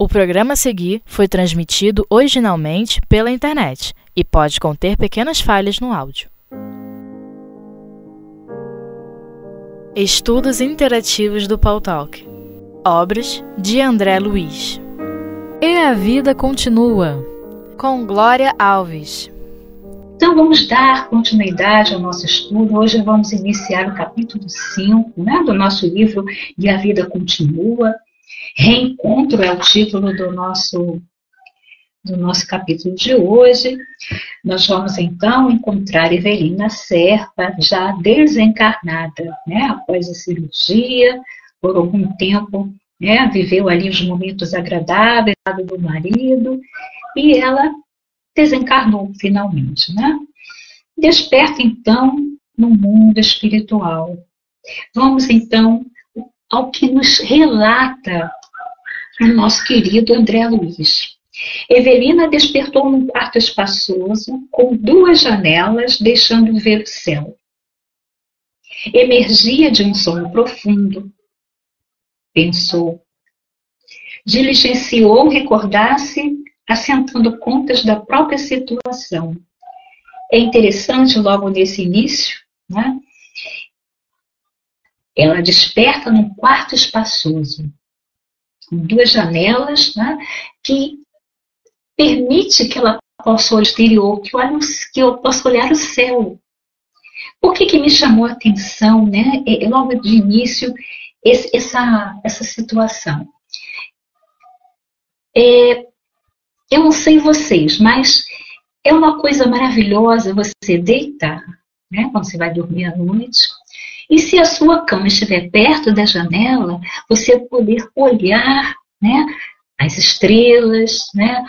O programa a seguir foi transmitido originalmente pela internet e pode conter pequenas falhas no áudio. Estudos Interativos do Paul Talk. Obras de André Luiz. E a Vida Continua. Com Glória Alves. Então vamos dar continuidade ao nosso estudo. Hoje vamos iniciar o capítulo 5 né, do nosso livro E a Vida Continua Reencontro é o título do nosso, do nosso capítulo de hoje. Nós vamos então encontrar Evelina Serpa, já desencarnada, né, após a cirurgia, por algum tempo, né, viveu ali os momentos agradáveis do marido, e ela desencarnou finalmente, né? Desperta então no mundo espiritual. Vamos então ao que nos relata o nosso querido André Luiz. Evelina despertou num quarto espaçoso, com duas janelas, deixando ver o céu. Emergia de um sono profundo. Pensou. Diligenciou recordar-se, assentando contas da própria situação. É interessante, logo nesse início, né? ela desperta num quarto espaçoso duas janelas, né, que permite que ela possa olhar o exterior, que, olhe, que eu possa olhar o céu. Por que, que me chamou a atenção, né, logo de início, esse, essa, essa situação? É, eu não sei vocês, mas é uma coisa maravilhosa você deitar, né, quando você vai dormir à noite, e se a sua cama estiver perto da janela, você poder olhar né, as estrelas, né,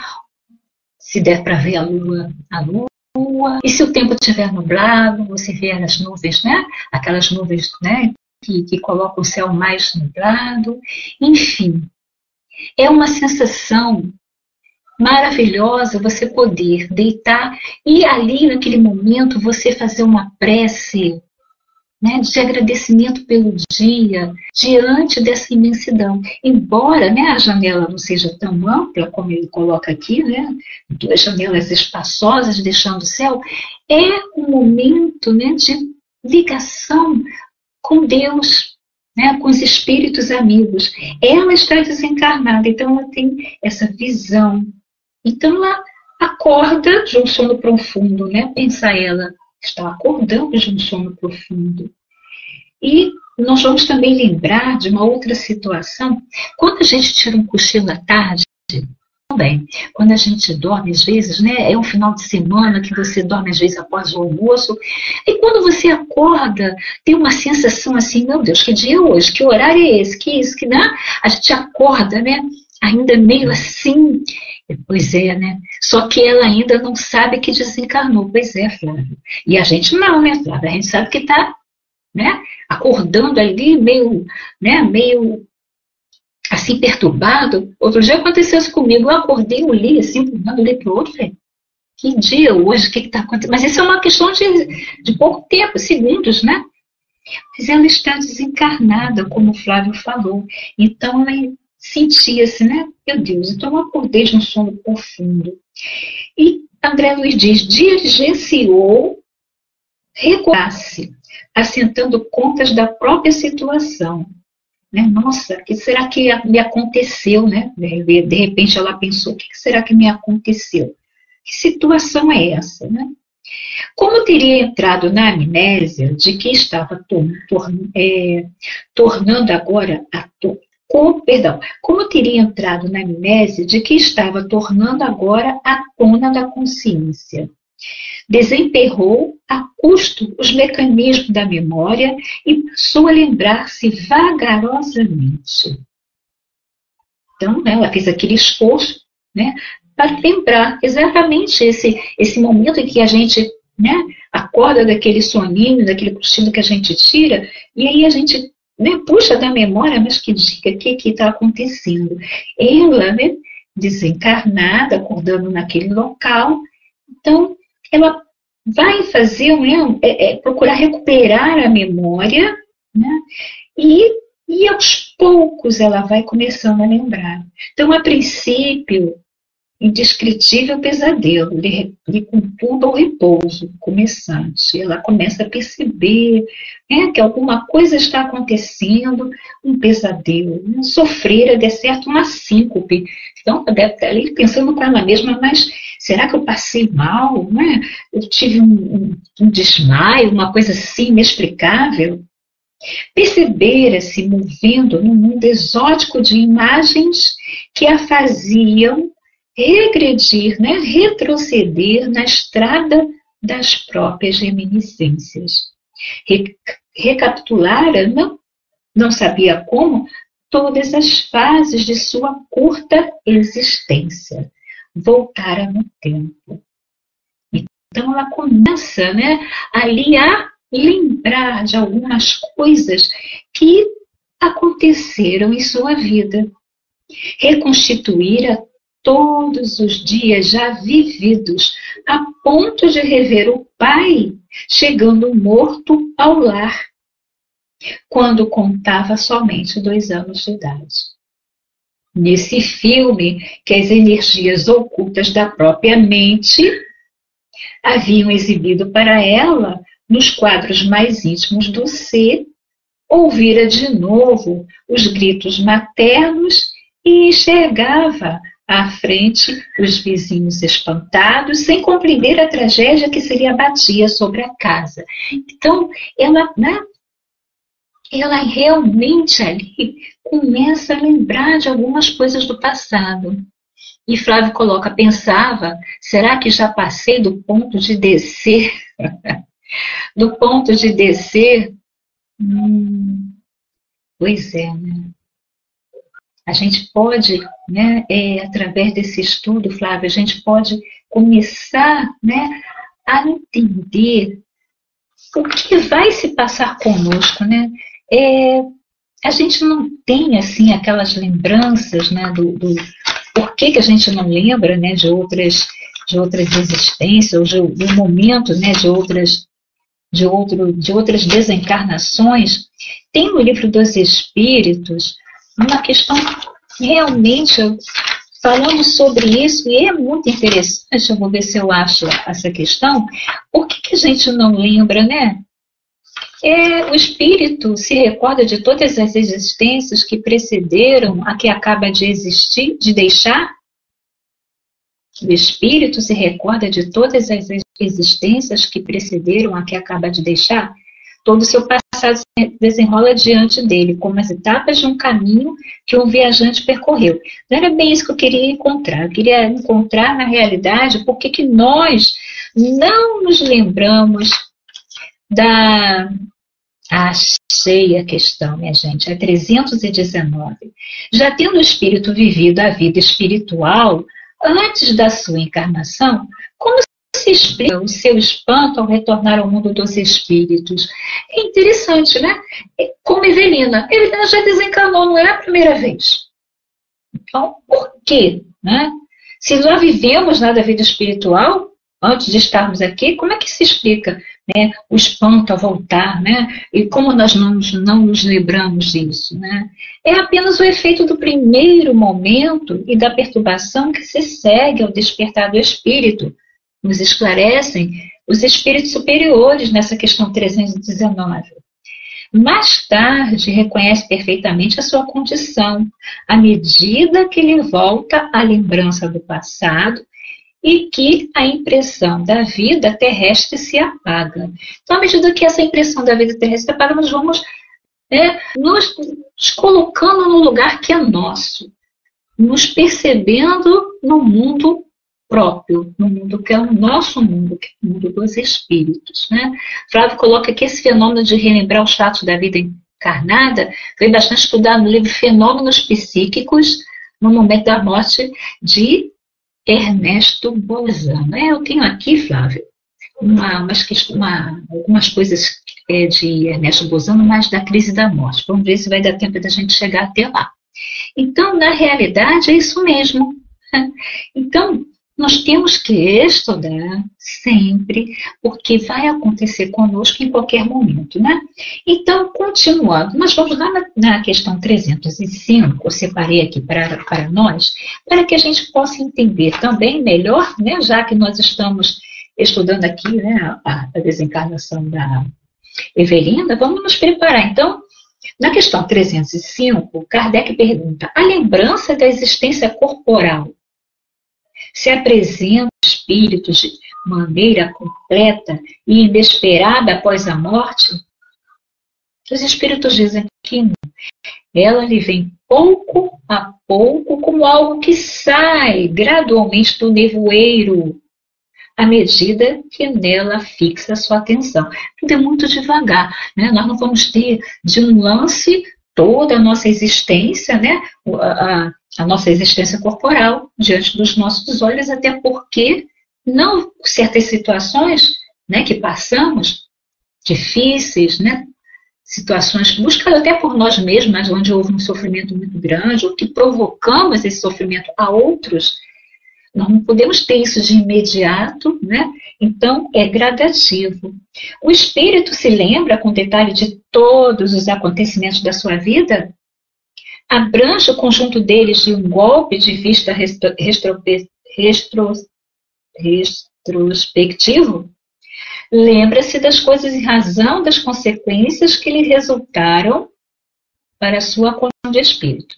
se der para ver a lua, a lua. E se o tempo estiver nublado, você vê as nuvens, né? Aquelas nuvens, né? Que, que colocam o céu mais nublado. Enfim, é uma sensação maravilhosa você poder deitar e ali naquele momento você fazer uma prece né, de agradecimento pelo dia, diante dessa imensidão. Embora né, a janela não seja tão ampla como ele coloca aqui, né, duas janelas espaçosas deixando o céu, é um momento né, de ligação com Deus, né, com os espíritos amigos. Ela está desencarnada, então ela tem essa visão. Então ela acorda de um sono profundo, né? Pensa ela, está acordando de um sono profundo. E nós vamos também lembrar de uma outra situação. Quando a gente tira um cochilo à tarde, também, quando a gente dorme, às vezes, né, é um final de semana que você dorme, às vezes, após o almoço, e quando você acorda, tem uma sensação assim, meu Deus, que dia é hoje? Que horário é esse? Que isso? Que, né? A gente acorda, né, ainda meio assim, Pois é, né? Só que ela ainda não sabe que desencarnou. Pois é, Flávio. E a gente não, né, Flávio? A gente sabe que está né, acordando ali, meio, né, meio assim perturbado. Outro dia aconteceu isso comigo. Eu acordei, eu li assim, eu olhei para o outro que dia hoje, o que está acontecendo? Mas isso é uma questão de, de pouco tempo, segundos, né? Mas ela está desencarnada, como o Flávio falou. Então ela sentia-se, né? Meu Deus, então eu acordei de um sono profundo. E André Luiz diz, diligenciou recordar-se, assentando contas da própria situação. Né? Nossa, o que será que me aconteceu? Né? De repente ela pensou, o que será que me aconteceu? Que situação é essa? Né? Como teria entrado na amnésia de que estava tor tor é, tornando agora a como, perdão, como teria entrado na amnésia de que estava tornando agora a tona da consciência? Desemperrou a custo os mecanismos da memória e passou a lembrar-se vagarosamente. Então, né, ela fez aquele esforço né, para lembrar exatamente esse, esse momento em que a gente né, acorda daquele soninho, daquele cochilo que a gente tira, e aí a gente né, puxa da memória, mas que diga o que está acontecendo. Ela, né, desencarnada, acordando naquele local, então ela vai fazer, né, é, é, procurar recuperar a memória, né, e E aos poucos ela vai começando a lembrar. Então, a princípio, indescritível pesadelo lhe, lhe conturba o repouso começante. Ela começa a perceber né, que alguma coisa está acontecendo, um pesadelo, um sofrer, de certo, uma síncope. Então, deve estar ali pensando com ela mesma, mas será que eu passei mal? Né? Eu tive um, um, um desmaio, uma coisa assim inexplicável? Percebera-se movendo num mundo exótico de imagens que a faziam regredir, né, retroceder na estrada das próprias reminiscências. Re recapitulara, não, não sabia como, todas as fases de sua curta existência. Voltara no tempo. Então ela começa né, ali a lembrar de algumas coisas que aconteceram em sua vida. Reconstituir a todos os dias já vividos, a ponto de rever o pai chegando morto ao lar, quando contava somente dois anos de idade. Nesse filme, que as energias ocultas da própria mente haviam exibido para ela nos quadros mais íntimos do ser, ouvira de novo os gritos maternos e enxergava à frente os vizinhos espantados, sem compreender a tragédia que seria abatia sobre a casa. Então, ela, né, ela realmente ali começa a lembrar de algumas coisas do passado. E Flávio coloca, pensava, será que já passei do ponto de descer? do ponto de descer? Hum, pois é, né? A gente pode, né, é, através desse estudo, Flávia, a gente pode começar né, a entender o que vai se passar conosco, né? É, a gente não tem assim aquelas lembranças, né, do, do por que, que a gente não lembra, né, de outras de outras existências, ou de, do momento, né, de outras de outro de outras desencarnações. Tem no livro dos Espíritos uma questão realmente falamos sobre isso e é muito interessante. Eu vou ver se eu acho essa questão. Por que, que a gente não lembra, né? É, o espírito se recorda de todas as existências que precederam a que acaba de existir, de deixar. O espírito se recorda de todas as existências que precederam a que acaba de deixar todo o seu passado se desenrola diante dele, como as etapas de um caminho que um viajante percorreu. Não era bem isso que eu queria encontrar. Eu queria encontrar, na realidade, por que nós não nos lembramos da. Achei a questão, minha gente, é 319. Já tendo o espírito vivido a vida espiritual antes da sua encarnação, se explica o seu espanto ao retornar ao mundo dos espíritos? É interessante, né? É como Evelina. Evelina já desencarnou, não é a primeira vez. Então, por quê? Né? Se já vivemos na vida espiritual, antes de estarmos aqui, como é que se explica né, o espanto ao voltar, né? E como nós não, não nos lembramos disso, né? É apenas o efeito do primeiro momento e da perturbação que se segue ao despertar do espírito, nos esclarecem os espíritos superiores nessa questão 319. Mais tarde, reconhece perfeitamente a sua condição, à medida que lhe volta a lembrança do passado e que a impressão da vida terrestre se apaga. Então, à medida que essa impressão da vida terrestre se apaga, nós vamos nos, nos colocando no lugar que é nosso, nos percebendo no mundo próprio, no mundo que é o nosso mundo, que é o mundo dos espíritos. Né? Flávio coloca que esse fenômeno de relembrar os fatos da vida encarnada foi bastante estudado no livro Fenômenos Psíquicos, no momento da morte de Ernesto Bolzano. É, eu tenho aqui, Flávio, uma, umas, uma, algumas coisas é, de Ernesto Bolzano, mas da crise da morte. Vamos ver se vai dar tempo da gente chegar até lá. Então, na realidade, é isso mesmo. Então, nós temos que estudar sempre, porque vai acontecer conosco em qualquer momento, né? Então, continuando, nós vamos lá na, na questão 305, eu separei aqui para, para nós, para que a gente possa entender também melhor, né, já que nós estamos estudando aqui né, a, a desencarnação da Evelina, vamos nos preparar. Então, na questão 305, Kardec pergunta: a lembrança da existência corporal se apresenta espíritos de maneira completa e inesperada após a morte? Os espíritos dizem que não. Ela lhe vem pouco a pouco como algo que sai gradualmente do nevoeiro à medida que nela fixa a sua atenção. Tudo é muito devagar, né? Nós não vamos ter de um lance toda a nossa existência, né? Nossa existência corporal diante dos nossos olhos, até porque não certas situações, né, que passamos difíceis, né? Situações buscadas até por nós mesmos, onde houve um sofrimento muito grande, ou que provocamos esse sofrimento a outros, nós não podemos ter isso de imediato, né? Então, é gradativo. O espírito se lembra com detalhe de todos os acontecimentos da sua vida? Abrange o conjunto deles de um golpe de vista restro, restro, restro, retrospectivo? Lembra-se das coisas em razão das consequências que lhe resultaram para a sua condição de espírito.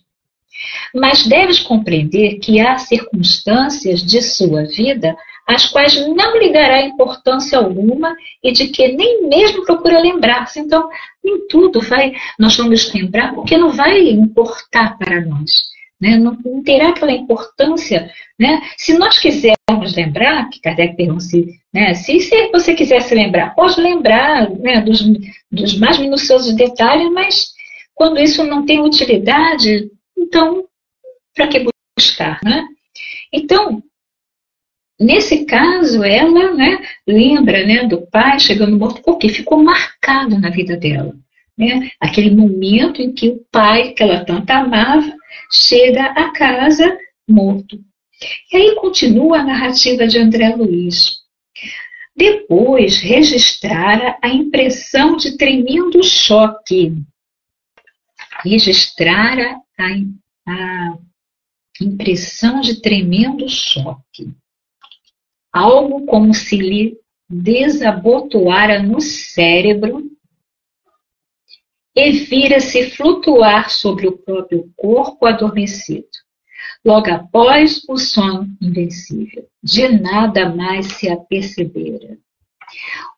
Mas deves compreender que há circunstâncias de sua vida às quais não lhe dará importância alguma e de que nem mesmo procura lembrar-se. Então, nem tudo vai, nós vamos lembrar, porque não vai importar para nós. Né? Não, não, terá aquela importância. Né? Se nós quisermos lembrar, que Kardec pergunta se, né, se, se você quiser se lembrar, pode lembrar né, dos, dos mais minuciosos detalhes, mas quando isso não tem utilidade, então, para que buscar, né? Então, nesse caso, ela né, lembra né, do pai chegando morto, porque ficou marcado na vida dela. Né? Aquele momento em que o pai, que ela tanto amava, chega a casa morto. E aí continua a narrativa de André Luiz. Depois registrara a impressão de tremendo choque. Registrara a, a impressão de tremendo choque. Algo como se lhe desabotoara no cérebro e vira-se flutuar sobre o próprio corpo adormecido. Logo após o sono invencível, de nada mais se apercebera.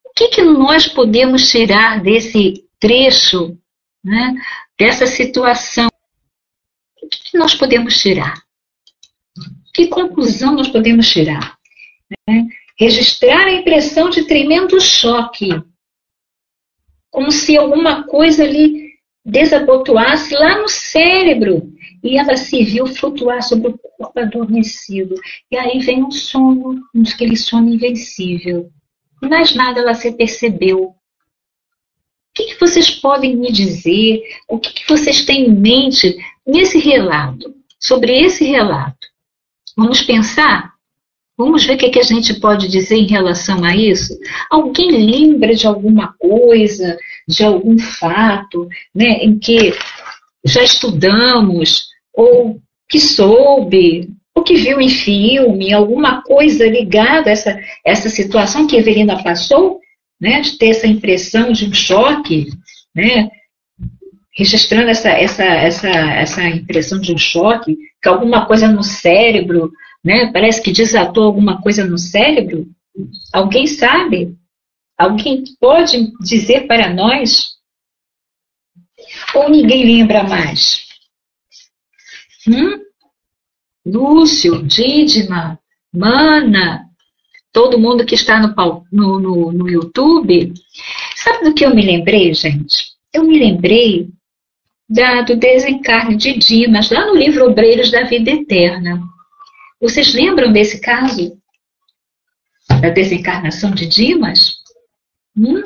O que, que nós podemos tirar desse trecho, né, dessa situação que nós podemos tirar? Que conclusão nós podemos tirar? Né? Registrar a impressão de tremendo choque, como se alguma coisa ali desabotoasse lá no cérebro e ela se viu flutuar sobre o corpo adormecido. E aí vem um sono, aquele sono invencível. Mais nada ela se percebeu. O que, que vocês podem me dizer? O que, que vocês têm em mente nesse relato, sobre esse relato, vamos pensar? Vamos ver o que, que a gente pode dizer em relação a isso? Alguém lembra de alguma coisa, de algum fato, né, em que já estudamos, ou que soube, ou que viu em filme, alguma coisa ligada a essa, essa situação que a Evelina passou, né, de ter essa impressão de um choque, né, registrando essa, essa, essa, essa impressão de um choque, que alguma coisa no cérebro, né? Parece que desatou alguma coisa no cérebro. Alguém sabe? Alguém pode dizer para nós? Ou ninguém lembra mais? Hum? Lúcio, Dídima, Mana, todo mundo que está no, no, no, no YouTube. Sabe do que eu me lembrei, gente? Eu me lembrei da, do desencarne de Dimas, lá no livro Obreiros da Vida Eterna. Vocês lembram desse caso? Da desencarnação de Dimas? Hum?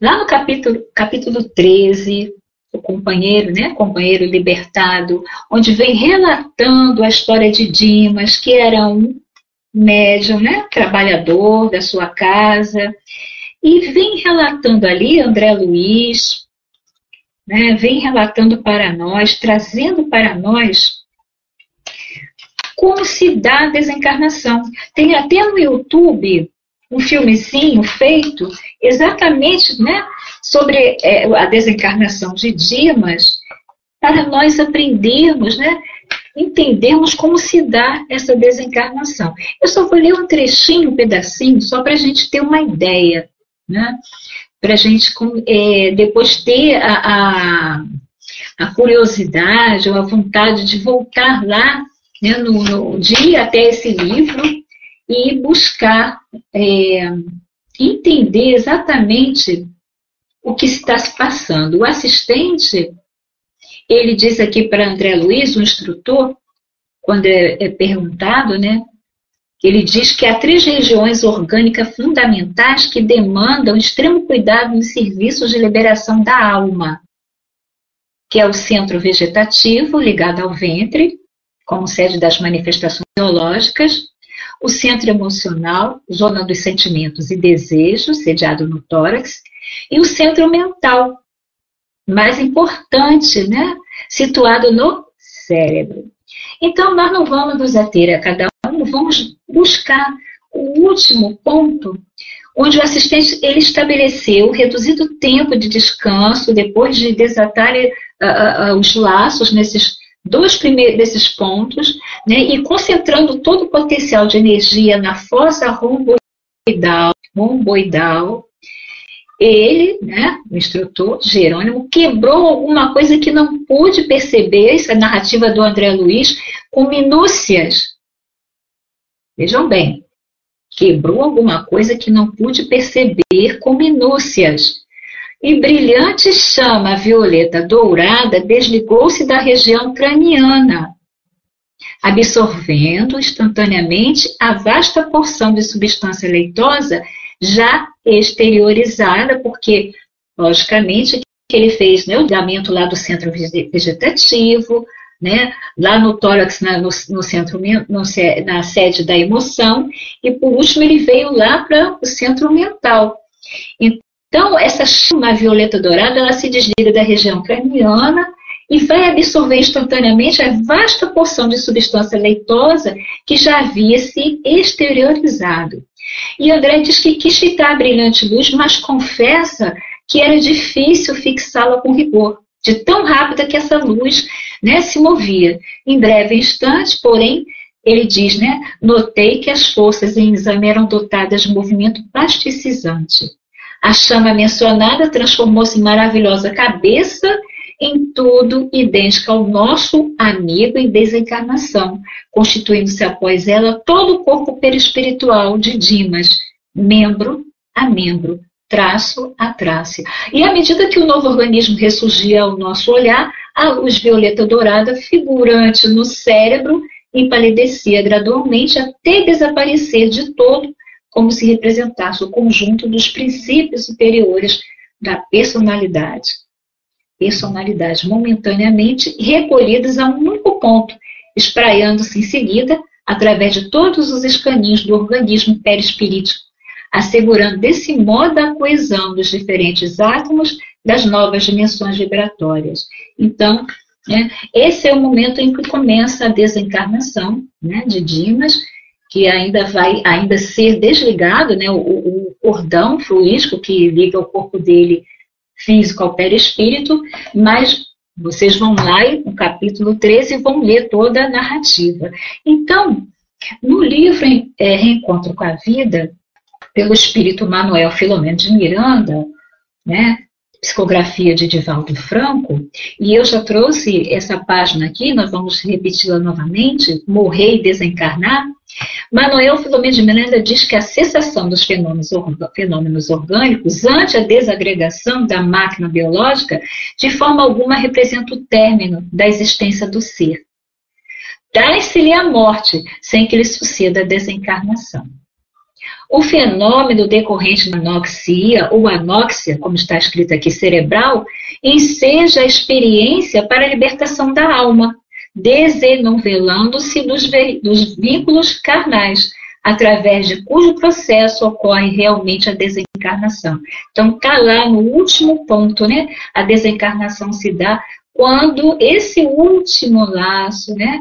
Lá no capítulo, capítulo 13, o companheiro, né, companheiro libertado, onde vem relatando a história de Dimas, que era um médium, né, trabalhador da sua casa, e vem relatando ali André Luiz, né, vem relatando para nós, trazendo para nós como se dá a desencarnação. Tem até no YouTube um filmezinho feito exatamente né, sobre é, a desencarnação de Dimas, para nós aprendermos, né, entendermos como se dá essa desencarnação. Eu só vou ler um trechinho, um pedacinho, só para a gente ter uma ideia, né, para a gente é, depois ter a, a, a, curiosidade ou a vontade de voltar lá né, no, no, até esse livro e buscar é, entender exatamente o que está se passando. O assistente, ele diz aqui para André Luiz, o instrutor, quando é, é perguntado, né? Ele diz que há três regiões orgânicas fundamentais que demandam extremo cuidado nos serviços de liberação da alma, que é o centro vegetativo, ligado ao ventre, como sede das manifestações biológicas, o centro emocional, zona dos sentimentos e desejos, sediado no tórax, e o centro mental, mais importante, né? situado no cérebro. Então, nós não vamos nos ater a cada um, vamos buscar o último ponto, onde o assistente ele estabeleceu o reduzido tempo de descanso depois de desatar uh, uh, os laços nesses dois primeiros desses pontos, né, e concentrando todo o potencial de energia na fossa romboidal, romboidal ele, né, o instrutor Jerônimo, quebrou alguma coisa que não pude perceber, essa narrativa do André Luiz, com minúcias. Vejam bem, quebrou alguma coisa que não pude perceber com minúcias. E brilhante chama violeta dourada desligou-se da região craniana, absorvendo instantaneamente a vasta porção de substância leitosa já exteriorizada, porque, logicamente, que ele fez né, o ligamento lá do centro vegetativo, né, lá no tórax, na, no, no, centro, no, na sede da emoção, e por último ele veio lá para o centro mental. Então, essa chama violeta dourada, ela se desliga da região craniana e vai absorver instantaneamente a vasta porção de substância leitosa que já havia se exteriorizado. E André diz que quis fitar a brilhante luz, mas confessa que era difícil fixá-la com rigor, de tão rápida que essa luz né, se movia. Em breve instante, porém, ele diz, né, notei que as forças em exame eram dotadas de movimento plasticizante. A chama mencionada transformou-se em maravilhosa cabeça em tudo idêntica ao nosso amigo em desencarnação, constituindo-se após ela todo o corpo perispiritual de Dimas, membro a membro, traço a traço. E à medida que o novo organismo ressurgia ao nosso olhar, a luz violeta dourada figurante no cérebro empalidecia gradualmente até desaparecer de todo, como se representasse o conjunto dos princípios superiores da personalidade personalidades momentaneamente recolhidas a um único ponto, espraiando-se em seguida através de todos os escaninhos do organismo perispirítico, assegurando desse modo a coesão dos diferentes átomos das novas dimensões vibratórias. Então, né, esse é o momento em que começa a desencarnação né, de Dimas, que ainda vai ainda ser desligado, né, o, o cordão fluídico que liga o corpo dele físico ao perispírito, mas vocês vão lá no capítulo 13 e vão ler toda a narrativa. Então, no livro é, Reencontro com a Vida, pelo espírito Manuel Filomeno de Miranda, né, psicografia de Divaldo Franco, e eu já trouxe essa página aqui, nós vamos repeti-la novamente, Morrer e Desencarnar, Manuel Filomeno de Miranda diz que a cessação dos fenômenos, orgânicos ante a desagregação da máquina biológica, de forma alguma representa o término da existência do ser. Dá-se-lhe a morte sem que lhe suceda a desencarnação. O fenômeno decorrente da anoxia, ou anóxia, como está escrito aqui, cerebral, enseja a experiência para a libertação da alma, desenovelando-se dos, dos vínculos carnais, através de cujo processo ocorre realmente a desencarnação. Então, está lá no último ponto, né? A desencarnação se dá quando esse último laço, né?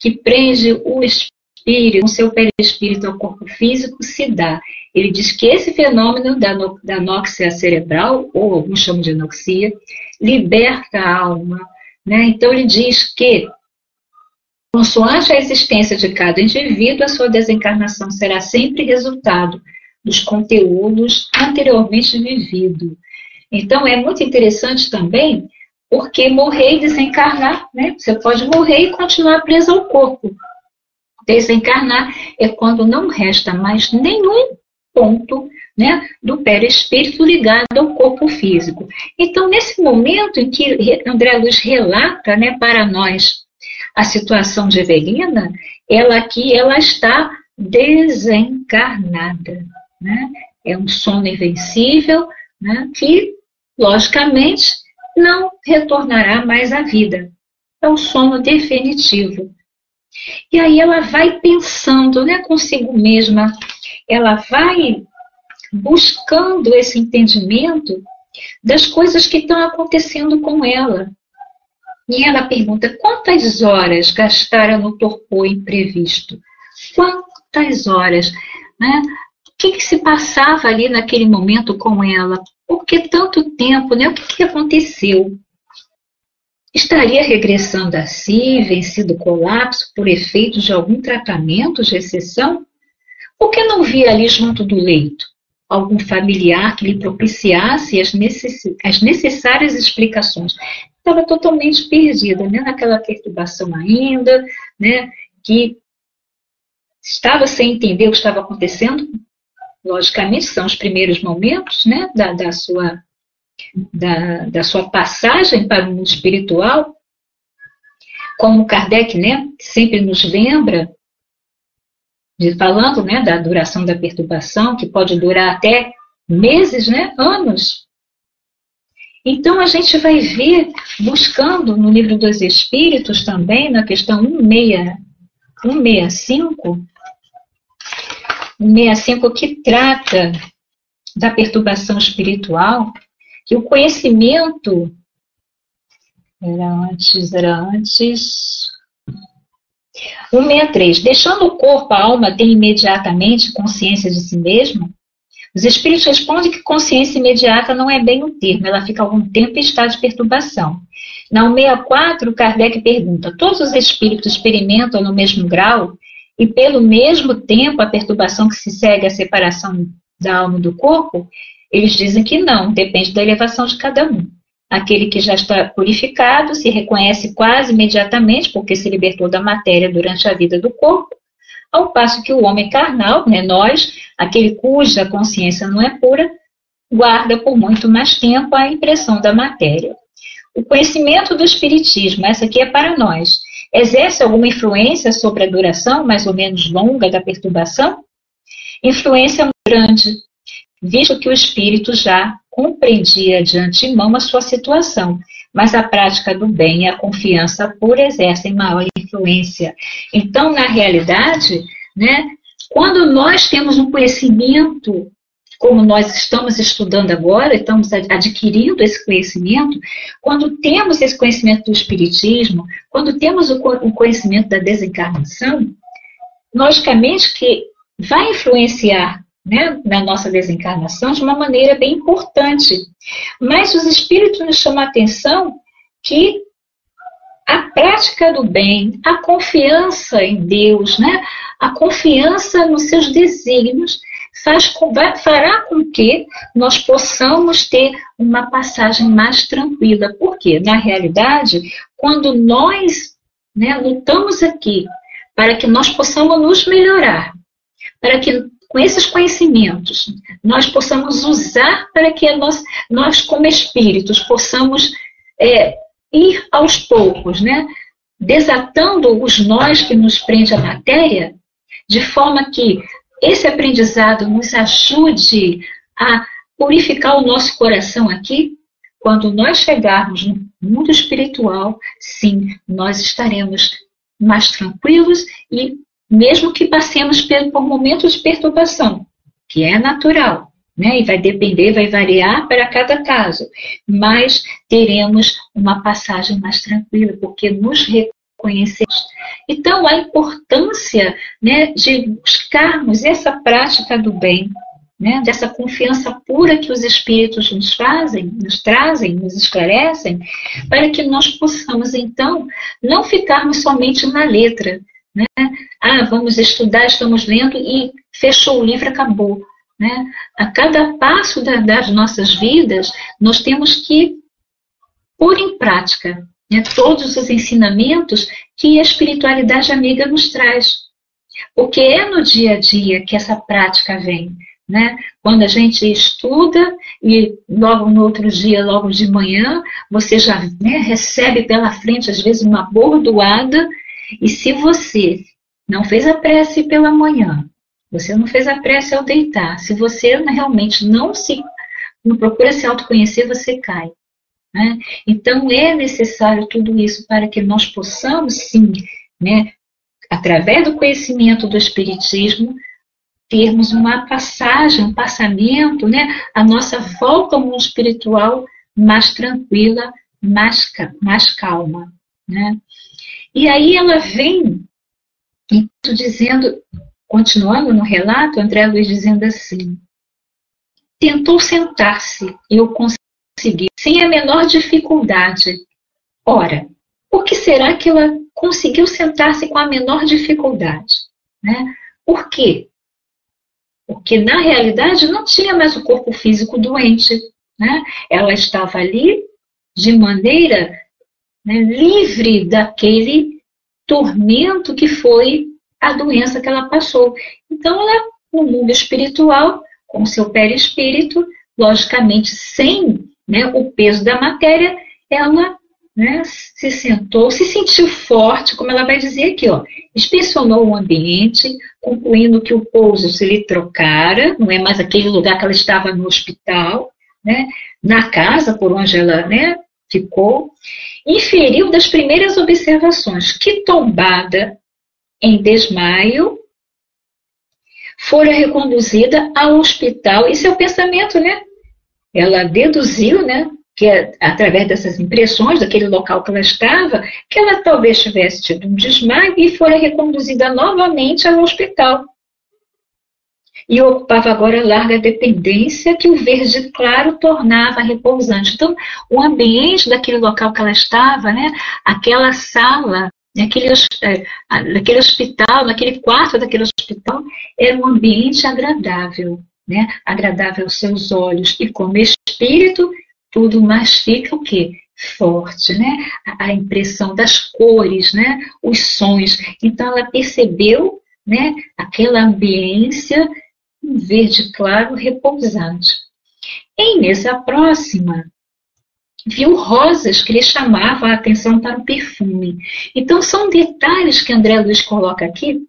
Que prende o espírito, o seu perispírito ao corpo físico, se dá. Ele diz que esse fenômeno da, no, da anóxia cerebral, ou alguns chamam de anoxia, liberta a alma. Né? Então, ele diz que Consoante a existência de cada indivíduo, a sua desencarnação será sempre resultado dos conteúdos anteriormente vividos. Então, é muito interessante também, porque morrer e desencarnar, né? Você pode morrer e continuar preso ao corpo. Desencarnar é quando não resta mais nenhum ponto né, do perispírito ligado ao corpo físico. Então, nesse momento em que André Luiz relata né, para nós a situação de Evelina, ela aqui ela está desencarnada. Né? É um sono invencível né, que, logicamente, não retornará mais à vida. É o sono definitivo. E aí ela vai pensando né, consigo mesma, ela vai buscando esse entendimento das coisas que estão acontecendo com ela. E ela pergunta: quantas horas gastaram no torpor imprevisto? Quantas horas? Né? O que, que, se passava ali naquele momento com ela? Por que tanto tempo? Né? O que, que aconteceu? Estaria regressando a si, vencido o colapso por efeito de algum tratamento de exceção? Por que não via ali junto do leito algum familiar que lhe propiciasse as, necess... as necessárias explicações? estava totalmente perdida, né, naquela perturbação ainda, né, que estava sem entender o que estava acontecendo. Logicamente, são os primeiros momentos né, da, da, sua, da, da sua passagem para o mundo espiritual. Como Kardec né, sempre nos lembra, falando né, da duração da perturbação, que pode durar até meses, né, anos. Então a gente vai ver, buscando no livro dos Espíritos também, na questão 165, 165 que trata da perturbação espiritual, que o conhecimento era antes, era antes. 163. Deixando o corpo, a alma tem imediatamente consciência de si mesmo? Os espíritos respondem que consciência imediata não é bem o termo, ela fica algum tempo em estado de perturbação. Na 164, Kardec pergunta: todos os espíritos experimentam no mesmo grau e pelo mesmo tempo a perturbação que se segue à separação da alma do corpo? Eles dizem que não, depende da elevação de cada um. Aquele que já está purificado se reconhece quase imediatamente, porque se libertou da matéria durante a vida do corpo, ao passo que o homem carnal, né, nós, aquele cuja consciência não é pura, guarda por muito mais tempo a impressão da matéria. O conhecimento do Espiritismo, essa aqui é para nós, exerce alguma influência sobre a duração mais ou menos longa da perturbação? Influência grande, visto que o espírito já compreendia de antemão a sua situação, mas a prática do bem e a confiança pura exercem maior influência. Então, na realidade, né, quando nós temos um conhecimento, como nós estamos estudando agora, estamos adquirindo esse conhecimento, quando temos esse conhecimento do Espiritismo, quando temos o conhecimento da desencarnação, logicamente que vai influenciar né, na nossa desencarnação de uma maneira bem importante. Mas os espíritos nos chamam a atenção que a prática do bem, a confiança em Deus, né, a confiança nos seus desígnios, faz, fará com que nós possamos ter uma passagem mais tranquila. Porque, na realidade, quando nós né, lutamos aqui para que nós possamos nos melhorar, para que com esses conhecimentos nós possamos usar para que nós, nós como espíritos, possamos é, ir aos poucos, né? desatando os nós que nos prende à matéria, de forma que esse aprendizado nos ajude a purificar o nosso coração aqui, quando nós chegarmos no mundo espiritual, sim, nós estaremos mais tranquilos e mesmo que passemos por momentos de perturbação, que é natural, né? E vai depender, vai variar para cada caso, mas teremos uma passagem mais tranquila, porque nos reconhecemos. Então, a importância né, de buscarmos essa prática do bem, né, dessa confiança pura que os Espíritos nos fazem, nos trazem, nos esclarecem, para que nós possamos, então, não ficarmos somente na letra. Né? Ah, vamos estudar, estamos lendo e fechou o livro, acabou. Né? A cada passo da, das nossas vidas, nós temos que pôr em prática né, todos os ensinamentos que a espiritualidade amiga nos traz. Porque é no dia a dia que essa prática vem. Né? Quando a gente estuda e logo no outro dia, logo de manhã, você já né, recebe pela frente, às vezes, uma bordoada, e se você não fez a prece pela manhã, você não fez a prece ao deitar, se você realmente não se não procura se autoconhecer, você cai. Né? Então é necessário tudo isso para que nós possamos, sim, né, através do conhecimento do Espiritismo, termos uma passagem, um passamento, né, a nossa volta ao mundo espiritual mais tranquila, mais, mais calma. Né? E aí ela vem dizendo, continuando no relato, André Luiz dizendo assim: tentou sentar-se, eu consegui, sem a menor dificuldade. Ora, por que será que ela conseguiu sentar-se com a menor dificuldade? Né? Por quê? Porque na realidade não tinha mais o corpo físico doente. Né? Ela estava ali de maneira né, livre daquele tormento que foi a doença que ela passou. Então, ela, no mundo espiritual, com seu perispírito, logicamente sem né, o peso da matéria, ela né, se sentou, se sentiu forte, como ela vai dizer aqui, ó, inspecionou o ambiente, concluindo que o pouso se lhe trocara, não é mais aquele lugar que ela estava no hospital, né, na casa por onde ela né, ficou, inferiu das primeiras observações que tombada em desmaio fora reconduzida ao hospital. Isso é o pensamento, né? Ela deduziu, né, que é, através dessas impressões daquele local que ela estava, que ela talvez tivesse tido um desmaio e fora reconduzida novamente ao hospital. E ocupava agora larga dependência que o verde claro tornava repousante. Então, o ambiente daquele local que ela estava, né, aquela sala, aquele, é, naquele hospital, naquele quarto daquele hospital, era um ambiente agradável, né, agradável aos seus olhos. E como espírito, tudo mais fica o quê? Forte, né? A impressão das cores, né? Os sons. Então ela percebeu, né? Aquela ambiência um verde claro repousante. Em mesa próxima, viu rosas que lhe chamavam a atenção para o perfume. Então são detalhes que André Luiz coloca aqui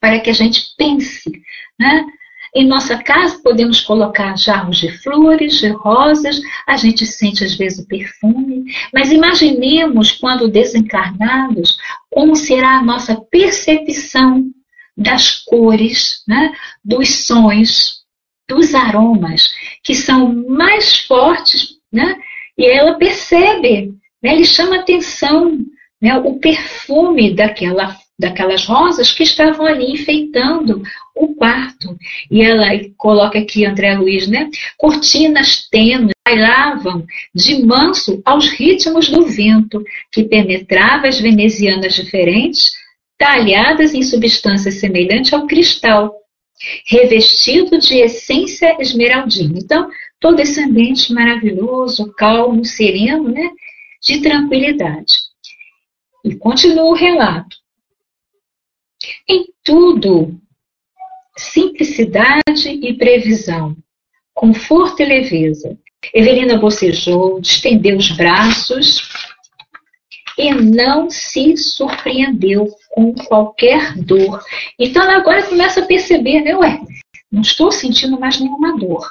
para que a gente pense, né? Em nossa casa podemos colocar jarros de flores, de rosas, a gente sente às vezes o perfume, mas imaginemos quando desencarnados, como será a nossa percepção das cores, né, dos sons, dos aromas, que são mais fortes, né, e ela percebe, né, ele chama atenção, né, o perfume daquela daquelas rosas que estavam ali enfeitando o quarto. E ela coloca aqui, André Luiz, né? Cortinas tênues bailavam de manso aos ritmos do vento que penetrava as venezianas diferentes, talhadas em substância semelhante ao cristal, revestido de essência esmeraldina. Então, todo esse ambiente maravilhoso, calmo, sereno, né? De tranquilidade. E continua o relato. Em tudo, simplicidade e previsão, conforto e leveza. Evelina bocejou, estendeu os braços e não se surpreendeu com qualquer dor. Então agora começa a perceber, né? Ué, não estou sentindo mais nenhuma dor.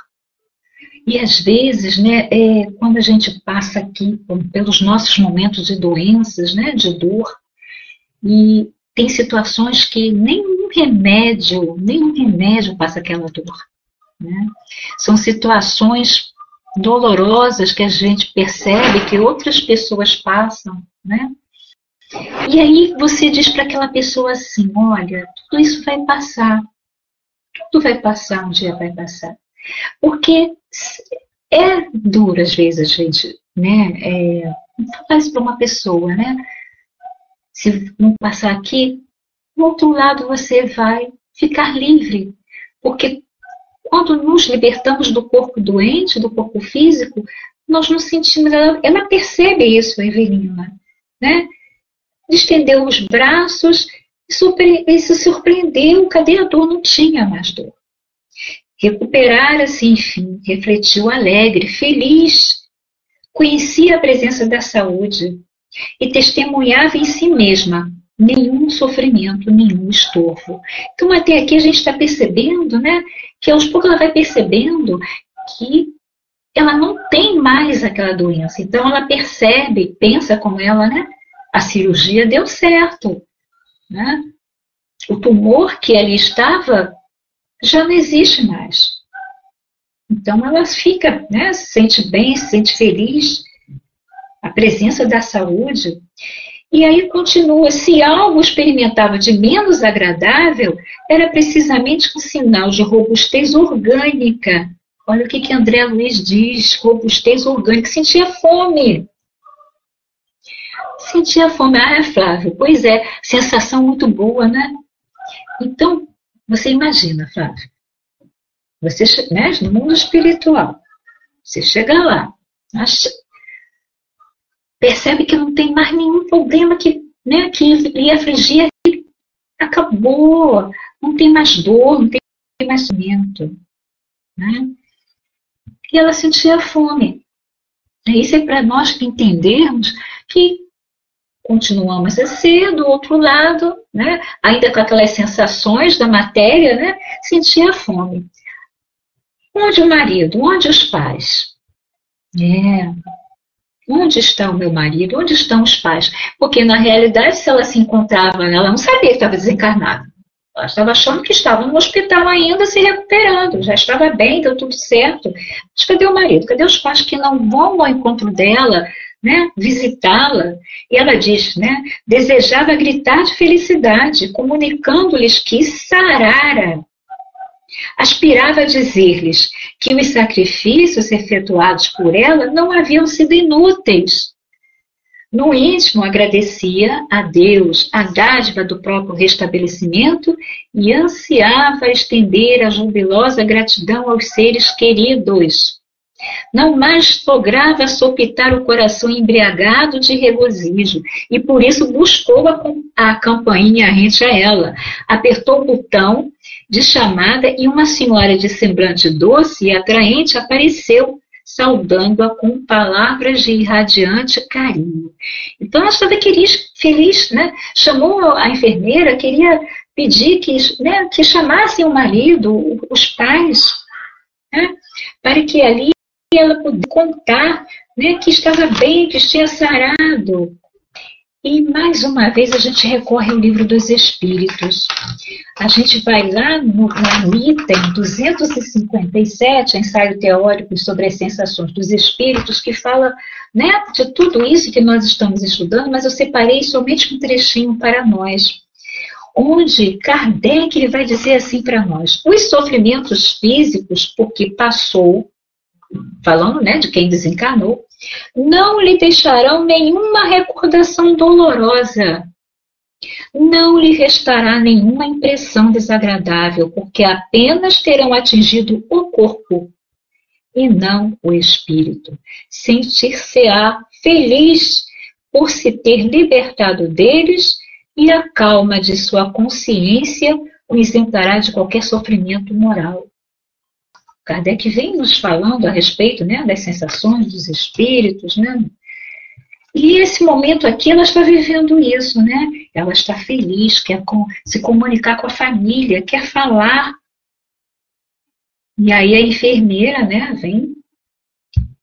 E às vezes, né, é, quando a gente passa aqui pelos nossos momentos de doenças, né, de dor, e tem situações que nenhum remédio, nenhum remédio passa aquela dor. Né? São situações dolorosas que a gente percebe que outras pessoas passam, né? E aí você diz para aquela pessoa assim, olha, tudo isso vai passar, tudo vai passar, um dia vai passar. Porque é duro às vezes a gente, né, é, falar isso para uma pessoa, né? Se não passar aqui, do outro lado você vai ficar livre, porque quando nos libertamos do corpo doente, do corpo físico, nós nos sentimos. Ela, ela percebe isso, a Evelina. Né? Estendeu os braços e se surpreendeu. Cadê a dor? Não tinha mais dor. Recuperara-se, enfim, refletiu alegre, feliz. Conhecia a presença da saúde e testemunhava em si mesma nenhum sofrimento, nenhum estorvo. Então, até aqui a gente está percebendo, né, que aos poucos ela vai percebendo que ela não tem mais aquela doença. Então, ela percebe, pensa com ela, né, a cirurgia deu certo, né? O tumor que ali estava já não existe mais. Então, ela fica, né, se sente bem, se sente feliz. A presença da saúde e aí continua: se algo experimentava de menos agradável, era precisamente um sinal de robustez orgânica. Olha o que, que André Luiz diz: robustez orgânica. Sentia fome. Sentia fome. Ah, Flávio, pois é, sensação muito boa, né? Então, você imagina, Flávio, você, né, no mundo espiritual, você chega lá, percebe que não tem mais nenhum problema que, né, que lhe afligia, acabou, não tem mais dor, não tem mais sofrimento. Né? E ela sentia fome. Isso é para nós entendermos que continuamos a ser, do outro lado, né, ainda com aquelas sensações da matéria, né, sentia fome. Onde o marido? Onde os pais? É, Onde está o meu marido? Onde estão os pais? Porque, na realidade, se ela se encontrava, ela não sabia que estava desencarnada. Ela estava achando que estava no hospital ainda se recuperando, já estava bem, deu tudo certo. Mas cadê o marido? Cadê os pais que não vão ao encontro dela, né, visitá-la? E ela diz, né, desejava gritar de felicidade, comunicando-lhes que sarara aspirava a dizer-lhes que os sacrifícios efetuados por ela não haviam sido inúteis. No íntimo, agradecia a Deus a dádiva do próprio restabelecimento e ansiava estender a jubilosa gratidão aos seres queridos. Não mais lograva sopitar o coração embriagado de regozijo e por isso buscou a, a campainha rente a ela. Apertou o botão de chamada e uma senhora de semblante doce e atraente apareceu, saudando-a com palavras de irradiante carinho. Então ela estava feliz, né? Chamou a enfermeira, queria pedir que, né, que chamassem o marido, os pais, né, para que ali ela pudesse contar né, que estava bem, que tinha sarado. E mais uma vez a gente recorre ao livro dos Espíritos. A gente vai lá no, no item 257, ensaio teórico sobre as sensações dos Espíritos, que fala né, de tudo isso que nós estamos estudando, mas eu separei somente um trechinho para nós. Onde Kardec ele vai dizer assim para nós: os sofrimentos físicos, porque passou, falando né, de quem desencarnou, não lhe deixarão nenhuma recordação dolorosa. Não lhe restará nenhuma impressão desagradável, porque apenas terão atingido o corpo e não o espírito. Sentir-se-á feliz por se ter libertado deles e a calma de sua consciência o isentará de qualquer sofrimento moral. Kardec vem nos falando a respeito né, das sensações dos espíritos, né? E esse momento aqui, ela está vivendo isso, né? Ela está feliz, quer se comunicar com a família, quer falar. E aí a enfermeira, né, vem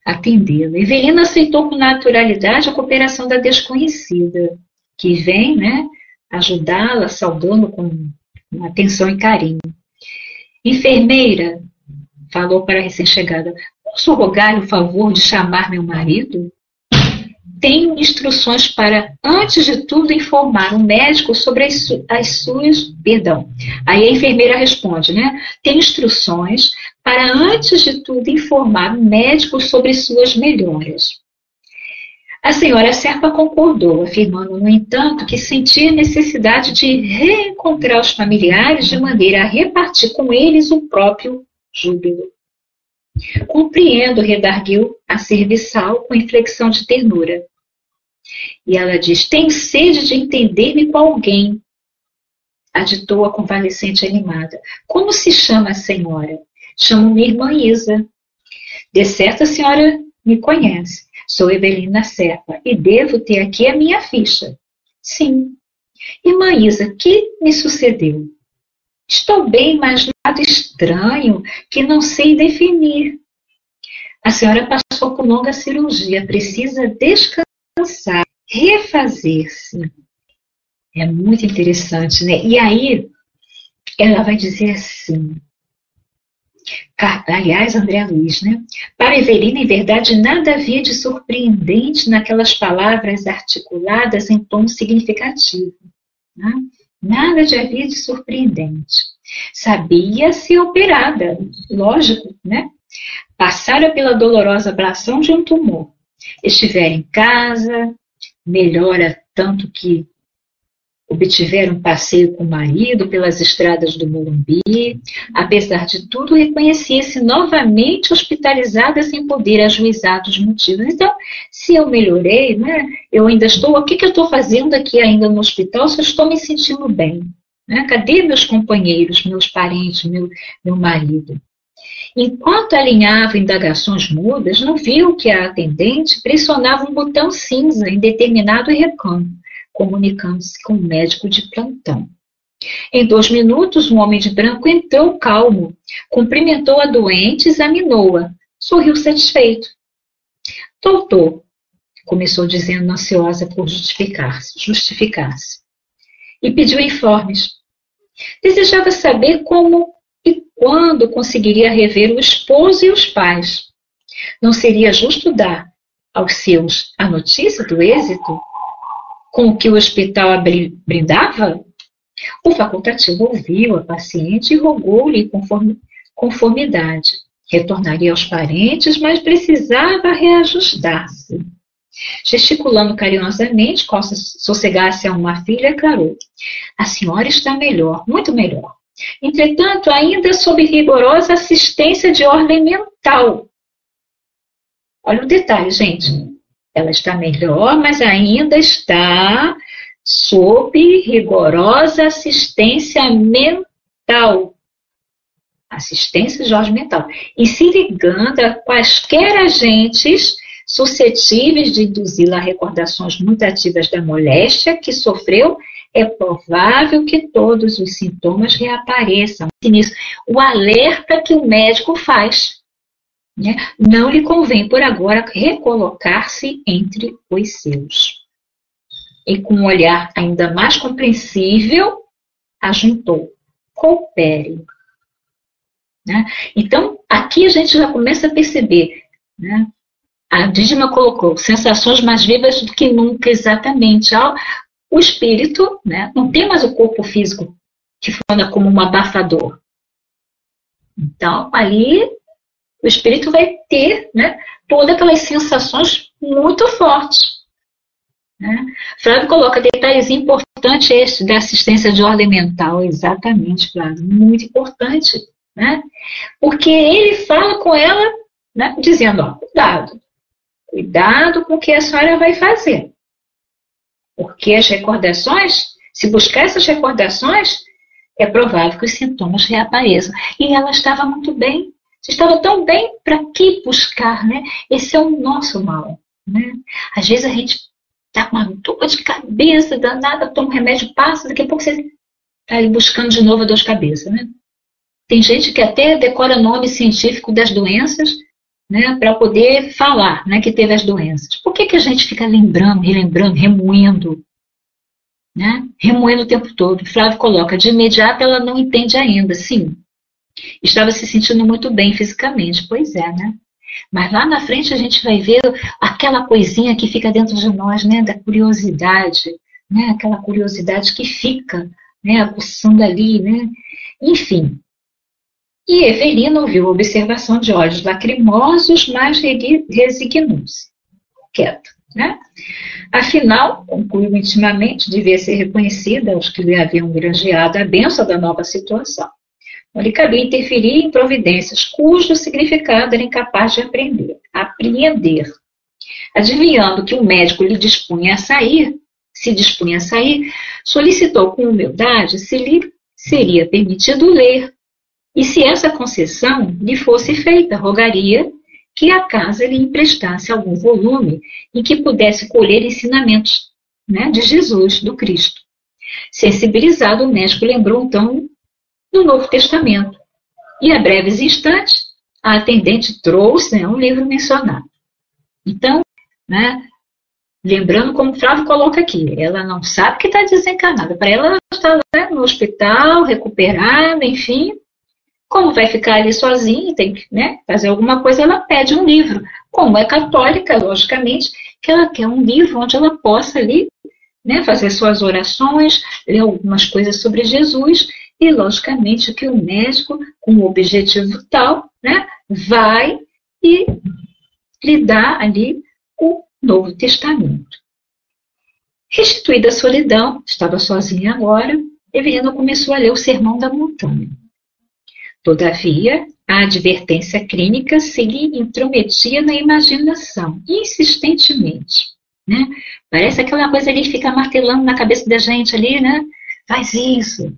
atendê-la. Evelina aceitou com naturalidade a cooperação da desconhecida, que vem, né, ajudá-la, saudando com atenção e carinho. Enfermeira, falou para a recém-chegada, posso rogar o favor de chamar meu marido? Tenho instruções para, antes de tudo, informar o médico sobre as, as suas. Perdão. Aí a enfermeira responde, né? Tenho instruções para, antes de tudo, informar o médico sobre suas melhoras. A senhora Serpa concordou, afirmando, no entanto, que sentia necessidade de reencontrar os familiares de maneira a repartir com eles o próprio júbilo. Compreendo, redarguiu a serviçal com inflexão de ternura. E ela diz: Tenho sede de entender-me com alguém. Aditou a convalescente animada. Como se chama a senhora? Chamo minha irmã Isa. De certo a senhora me conhece. Sou Evelina Serpa e devo ter aqui a minha ficha. Sim. Irmã Isa, que me sucedeu? Estou bem, mas nada estranho que não sei definir. A senhora passou por longa cirurgia, precisa descansar, refazer-se. É muito interessante, né? E aí, ela vai dizer assim. Aliás, André Luiz, né? Para Evelina, em verdade, nada havia de surpreendente naquelas palavras articuladas em tom significativo. Né? Nada de havia de surpreendente. Sabia ser operada, lógico, né? Passara pela dolorosa ablação de um tumor. Estivera em casa, melhora tanto que obtiveram um passeio com o marido pelas estradas do Morumbi. Apesar de tudo, reconhecia-se novamente hospitalizada sem poder ajuizar dos motivos. Então, se eu melhorei, né, eu ainda estou, o que, que eu estou fazendo aqui ainda no hospital se eu estou me sentindo bem? Né? Cadê meus companheiros, meus parentes, meu, meu marido? Enquanto alinhava indagações mudas, não viu que a atendente pressionava um botão cinza em determinado recamo comunicando-se com o médico de plantão. Em dois minutos, um homem de branco entrou calmo, cumprimentou a doente, examinou-a, sorriu satisfeito. Doutor, começou dizendo ansiosa por justificar-se, justificar-se, e pediu informes. Desejava saber como e quando conseguiria rever o esposo e os pais. Não seria justo dar aos seus a notícia do êxito com o que o hospital brindava? O facultativo ouviu a paciente e rogou-lhe conformidade. Retornaria aos parentes, mas precisava reajustar-se. Gesticulando carinhosamente, qual sossegasse a uma filha, declarou: A senhora está melhor, muito melhor. Entretanto, ainda sob rigorosa assistência de ordem mental. Olha o detalhe, gente. Ela está melhor, mas ainda está sob rigorosa assistência mental. Assistência Jorge mental. E se ligando a quaisquer agentes suscetíveis de induzi-la a recordações muito ativas da moléstia que sofreu, é provável que todos os sintomas reapareçam. O alerta que o médico faz. Né? Não lhe convém, por agora, recolocar-se entre os seus. E com um olhar ainda mais compreensível, ajuntou: coopere. Né? Então, aqui a gente já começa a perceber. Né? A Dídima colocou sensações mais vivas do que nunca, exatamente. O espírito né, não tem mais o corpo físico que funciona como um abafador. Então, ali o espírito vai ter né, todas aquelas sensações muito fortes. Né? Flávio coloca detalhes importantes este da assistência de ordem mental. Exatamente, Flávio, muito importante. Né? Porque ele fala com ela né, dizendo, ó, cuidado, cuidado com o que a senhora vai fazer. Porque as recordações, se buscar essas recordações, é provável que os sintomas reapareçam. E ela estava muito bem. Você estava tão bem, para que buscar, né? Esse é o nosso mal, né? Às vezes a gente tá com uma dor de cabeça danada, toma um remédio, passa, daqui a pouco você tá aí buscando de novo a dor de cabeça, né? Tem gente que até decora nome científico das doenças, né, para poder falar, né, que teve as doenças. Por que, que a gente fica lembrando, relembrando, remoendo, né? Remoendo o tempo todo. Flávio coloca, de imediato ela não entende ainda, sim. Estava se sentindo muito bem fisicamente, pois é, né? Mas lá na frente a gente vai ver aquela coisinha que fica dentro de nós, né, da curiosidade, né, aquela curiosidade que fica, né, aguçando ali, né? Enfim, e Everino ouviu a observação de olhos lacrimosos, mas resignou-se. Quieto, né? Afinal, concluiu intimamente, devia ser reconhecida aos que lhe haviam granjeado a benção da nova situação. Não lhe cabia interferir em providências cujo significado era incapaz de aprender, apreender. Adivinhando que o médico lhe dispunha a sair, se dispunha a sair, solicitou com humildade se lhe seria permitido ler e se essa concessão lhe fosse feita, rogaria que a casa lhe emprestasse algum volume em que pudesse colher ensinamentos né, de Jesus, do Cristo. Sensibilizado, o médico lembrou então do Novo Testamento. E a breves instantes, a atendente trouxe né, um livro mencionado. Então, né, lembrando como o Flávio coloca aqui, ela não sabe que está desencarnada. Para ela, ela está né, no hospital, recuperada, enfim, como vai ficar ali sozinha, tem que né, fazer alguma coisa, ela pede um livro. Como é católica, logicamente, que ela quer um livro onde ela possa ali né, fazer suas orações, ler algumas coisas sobre Jesus, e logicamente que o médico, com um objetivo tal, né, vai e lhe dá ali o Novo Testamento. Restituída a solidão, estava sozinha agora, Evelina começou a ler o Sermão da Montanha. Todavia, a advertência clínica se lhe intrometia na imaginação, insistentemente. Né? Parece aquela coisa ali que fica martelando na cabeça da gente ali, né? Faz isso,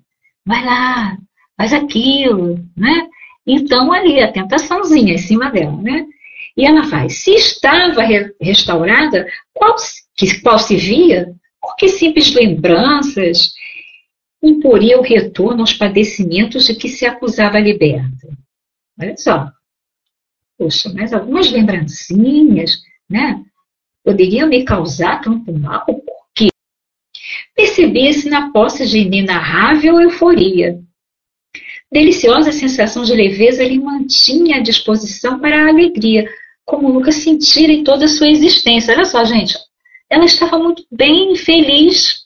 vai lá, faz aquilo, né? Então, ali, a tentaçãozinha em cima dela, né? E ela faz. Se estava re restaurada, qual, que, qual se via? Por que simples lembranças imporia o retorno aos padecimentos de que se acusava liberta. Olha só. Poxa, mas algumas lembrancinhas, né? Poderiam me causar tanto mal? Percebia-se na posse de inenarrável euforia. Deliciosa sensação de leveza lhe mantinha a disposição para a alegria, como nunca sentira em toda a sua existência. Olha só, gente. Ela estava muito bem, feliz,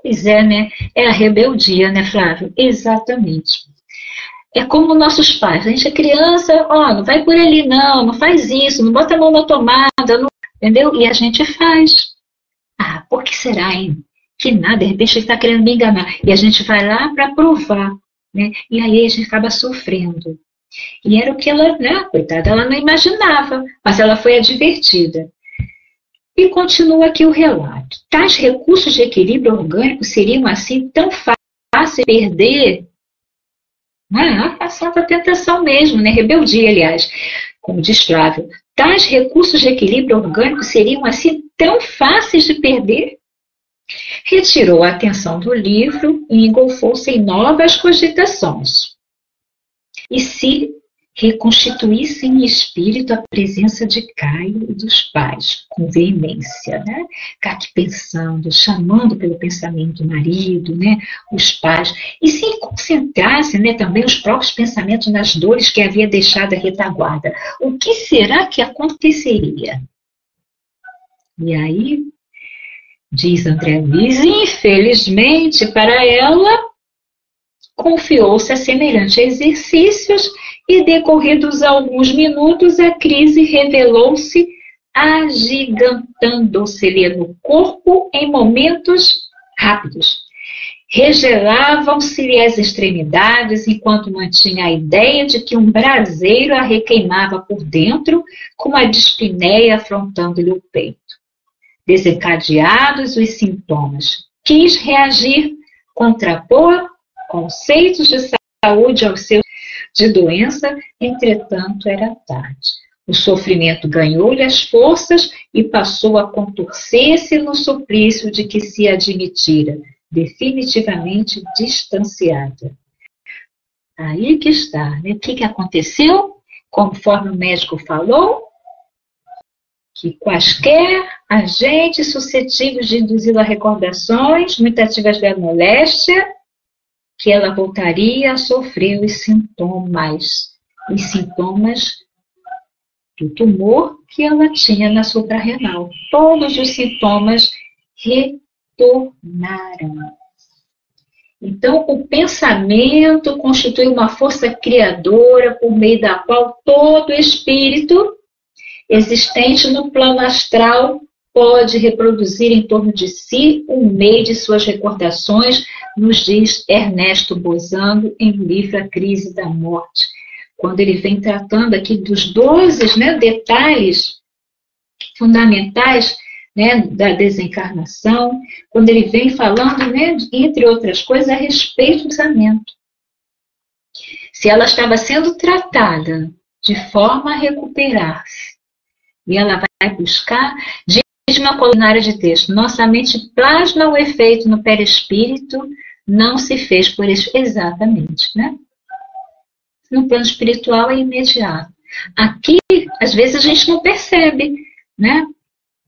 Pois é, né? É a rebeldia, né, Flávio? Exatamente. É como nossos pais. A gente é criança, ó, não vai por ali não, não faz isso, não bota a mão na tomada, não, entendeu? E a gente faz. Ah, por que será, hein? Que nada, de repente ele está querendo me enganar. E a gente vai lá para provar, né? E aí a gente acaba sofrendo. E era o que ela, né, coitada, ela não imaginava, mas ela foi advertida. E continua aqui o relato. Tais recursos de equilíbrio orgânico seriam assim tão fáceis de perder? Ah, a santa tentação mesmo, né? Rebeldia, aliás, como diz Flávio. Tais recursos de equilíbrio orgânico seriam assim tão fáceis de perder? Retirou a atenção do livro e engolfou-se em novas cogitações. E se reconstituísse em espírito a presença de Caio e dos pais, com veemência, né? Ficar aqui pensando, chamando pelo pensamento o marido, né? Os pais, e se concentrasse, né, também os próprios pensamentos nas dores que havia deixado a retaguarda. O que será que aconteceria? E aí, diz André Luiz, infelizmente para ela, confiou-se a semelhantes exercícios e, decorridos alguns minutos, a crise revelou-se agigantando-se-lhe no corpo em momentos rápidos. Regelavam-se-lhe as extremidades enquanto mantinha a ideia de que um braseiro a requeimava por dentro, com a dispneia afrontando-lhe o peito. Desencadeados os sintomas, quis reagir, contrapor conceitos de saúde aos seus de doença, entretanto era tarde. O sofrimento ganhou-lhe as forças e passou a contorcer-se no suplício de que se admitira, definitivamente distanciada. Aí que está. Né? O que, que aconteceu? Conforme o médico falou, que quaisquer agentes suscetíveis de induzir a recordações, mutativas da moléstia, que ela voltaria a sofrer os sintomas, os sintomas do tumor que ela tinha na suprarrenal. Todos os sintomas retornaram. Então, o pensamento constitui uma força criadora por meio da qual todo espírito existente no plano astral pode reproduzir em torno de si um meio de suas recordações, nos diz Ernesto Bozano em livro A Crise da Morte quando ele vem tratando aqui dos 12 né, detalhes fundamentais né, da desencarnação, quando ele vem falando, né, entre outras coisas, a respeito do casamento. Se ela estava sendo tratada de forma a recuperar-se, e ela vai buscar, diz uma colunária de texto, nossa mente plasma o efeito no perispírito, não se fez por isso. Exatamente, né? no plano espiritual é imediato. Aqui, às vezes, a gente não percebe, né?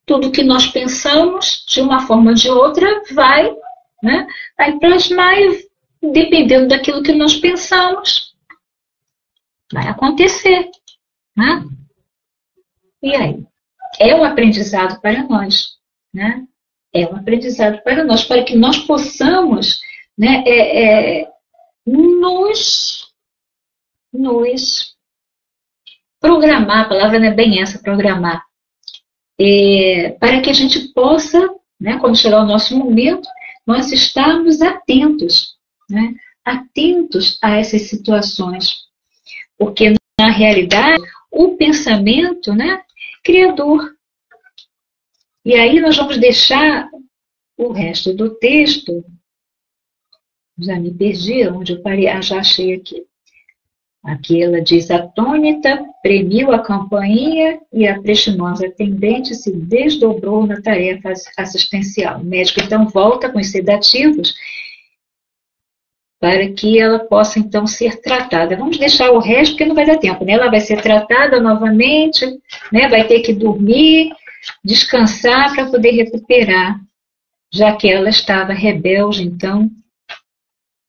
Tudo que nós pensamos, de uma forma ou de outra, vai, né? Vai plasmar e, dependendo daquilo que nós pensamos, vai acontecer, né? E aí? É um aprendizado para nós, né? É um aprendizado para nós, para que nós possamos, né? É, é, nos nos programar, a palavra não é bem essa, programar, é, para que a gente possa, né, quando chegar o nosso momento, nós estarmos atentos, né, atentos a essas situações, porque na realidade o pensamento, né, criador. E aí nós vamos deixar o resto do texto. Já me perdi onde eu parei. Ah, já achei aqui. Aqui ela diz: atônita, premiu a campainha e a prestimosa atendente se desdobrou na tarefa assistencial. O médico então volta com os sedativos para que ela possa então ser tratada. Vamos deixar o resto porque não vai dar tempo, né? Ela vai ser tratada novamente, né? Vai ter que dormir, descansar para poder recuperar, já que ela estava rebelde, então,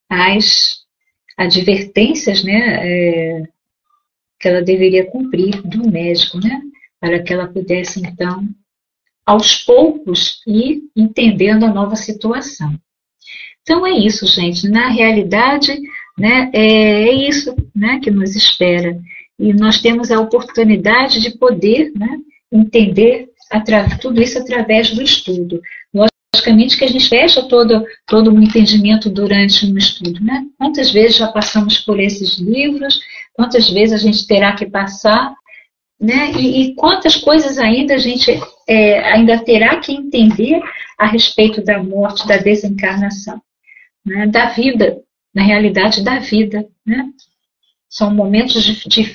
às advertências né, é, que ela deveria cumprir do médico, né, para que ela pudesse, então, aos poucos, ir entendendo a nova situação. Então é isso, gente. Na realidade, né, é, é isso né, que nos espera. E nós temos a oportunidade de poder né, entender tudo isso através do estudo logicamente que a gente fecha todo, todo o entendimento durante um estudo. Né? Quantas vezes já passamos por esses livros, quantas vezes a gente terá que passar, né? e, e quantas coisas ainda a gente é, ainda terá que entender a respeito da morte, da desencarnação, né? da vida, na realidade da vida. Né? São momentos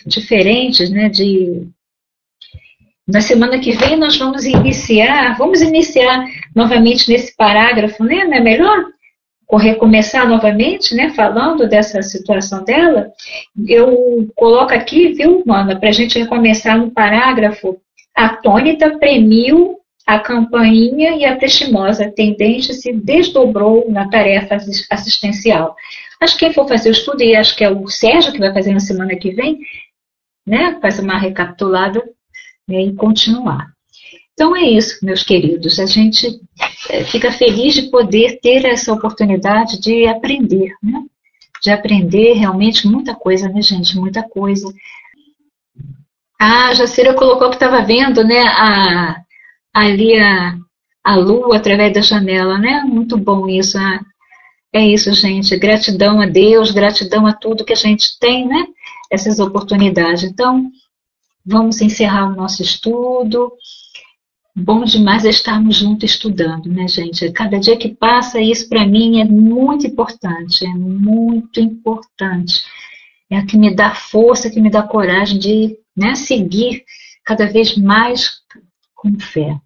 diferentes né? de na semana que vem nós vamos iniciar, vamos iniciar novamente nesse parágrafo, né? Não é melhor? recomeçar novamente, né, falando dessa situação dela, eu coloco aqui, viu, Mana, para a gente recomeçar no parágrafo, a tônita premiu a campainha e a prestimosa tendente se desdobrou na tarefa assistencial. Acho que quem for fazer o estudo, e acho que é o Sérgio que vai fazer na semana que vem, né, faz uma recapitulada né, e continuar. Então é isso, meus queridos. A gente eh, fica feliz de poder ter essa oportunidade de aprender, né? De aprender realmente muita coisa, né, gente? Muita coisa. A Jacira colocou que estava vendo, né, a, ali a, a lua através da janela, né? Muito bom isso. Ah, é isso, gente. Gratidão a Deus, gratidão a tudo que a gente tem, né? Essas oportunidades. Então, Vamos encerrar o nosso estudo. Bom demais estarmos juntos estudando, né, gente? Cada dia que passa, isso para mim é muito importante, é muito importante. É o que me dá força, que me dá coragem de né, seguir cada vez mais com fé.